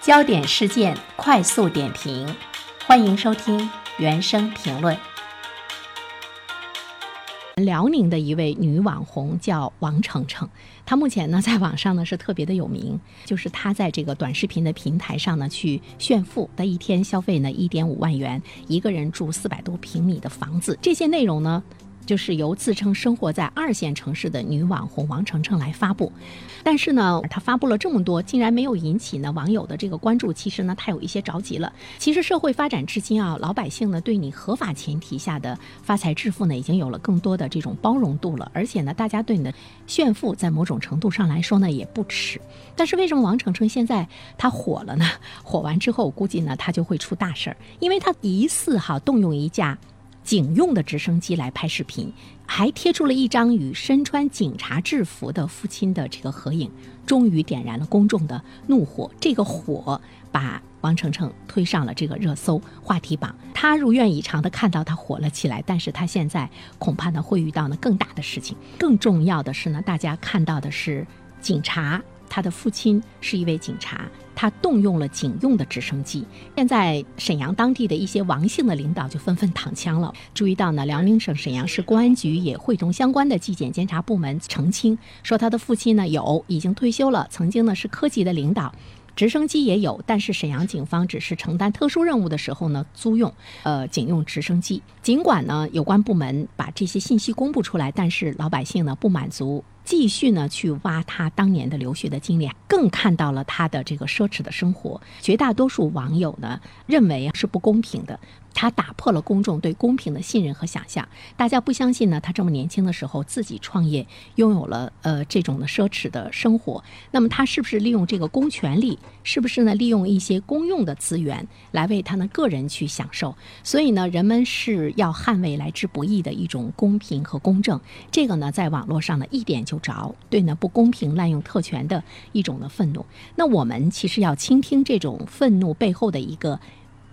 焦点事件快速点评，欢迎收听原声评论。辽宁的一位女网红叫王程程，她目前呢在网上呢是特别的有名，就是她在这个短视频的平台上呢去炫富，她一天消费呢一点五万元，一个人住四百多平米的房子，这些内容呢。就是由自称生活在二线城市的女网红王程程来发布，但是呢，她发布了这么多，竟然没有引起呢网友的这个关注。其实呢，她有一些着急了。其实社会发展至今啊，老百姓呢对你合法前提下的发财致富呢，已经有了更多的这种包容度了。而且呢，大家对你的炫富，在某种程度上来说呢，也不耻。但是为什么王程程现在她火了呢？火完之后，估计呢她就会出大事儿，因为她疑似哈动用一架。警用的直升机来拍视频，还贴出了一张与身穿警察制服的父亲的这个合影，终于点燃了公众的怒火。这个火把王程程推上了这个热搜话题榜。他如愿以偿的看到他火了起来，但是他现在恐怕呢会遇到呢更大的事情。更重要的是呢，大家看到的是警察。他的父亲是一位警察，他动用了警用的直升机。现在沈阳当地的一些王姓的领导就纷纷躺枪了。注意到呢，辽宁省沈阳市公安局也会同相关的纪检监察部门澄清，说他的父亲呢有已经退休了，曾经呢是科级的领导，直升机也有，但是沈阳警方只是承担特殊任务的时候呢租用呃警用直升机。尽管呢有关部门把这些信息公布出来，但是老百姓呢不满足。继续呢去挖他当年的留学的经历，更看到了他的这个奢侈的生活。绝大多数网友呢认为是不公平的。他打破了公众对公平的信任和想象，大家不相信呢。他这么年轻的时候自己创业，拥有了呃这种的奢侈的生活。那么他是不是利用这个公权力？是不是呢利用一些公用的资源来为他的个人去享受？所以呢，人们是要捍卫来之不易的一种公平和公正。这个呢，在网络上呢一点就着，对呢不公平滥用特权的一种的愤怒。那我们其实要倾听这种愤怒背后的一个。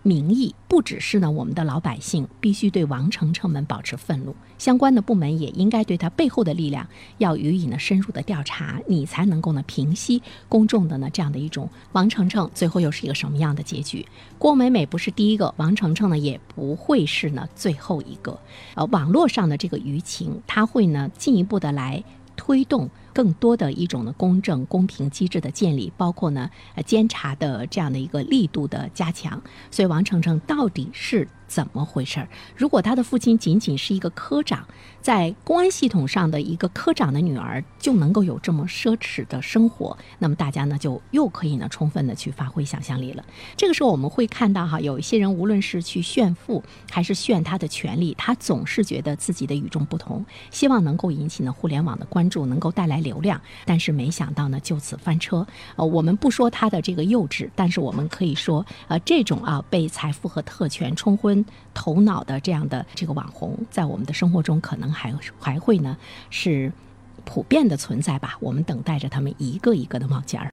民意不只是呢，我们的老百姓必须对王程程们保持愤怒，相关的部门也应该对他背后的力量要予以呢深入的调查，你才能够呢平息公众的呢这样的一种王程程最后又是一个什么样的结局？郭美美不是第一个，王程程呢也不会是呢最后一个。呃，网络上的这个舆情，它会呢进一步的来推动。更多的一种呢公正公平机制的建立，包括呢监察的这样的一个力度的加强。所以王程程到底是怎么回事儿？如果他的父亲仅仅是一个科长，在公安系统上的一个科长的女儿就能够有这么奢侈的生活，那么大家呢就又可以呢充分的去发挥想象力了。这个时候我们会看到哈，有一些人无论是去炫富还是炫他的权利，他总是觉得自己的与众不同，希望能够引起呢互联网的关注，能够带来。流量，但是没想到呢，就此翻车。呃，我们不说他的这个幼稚，但是我们可以说，呃，这种啊被财富和特权冲昏头脑的这样的这个网红，在我们的生活中可能还还会呢是普遍的存在吧。我们等待着他们一个一个的冒尖儿。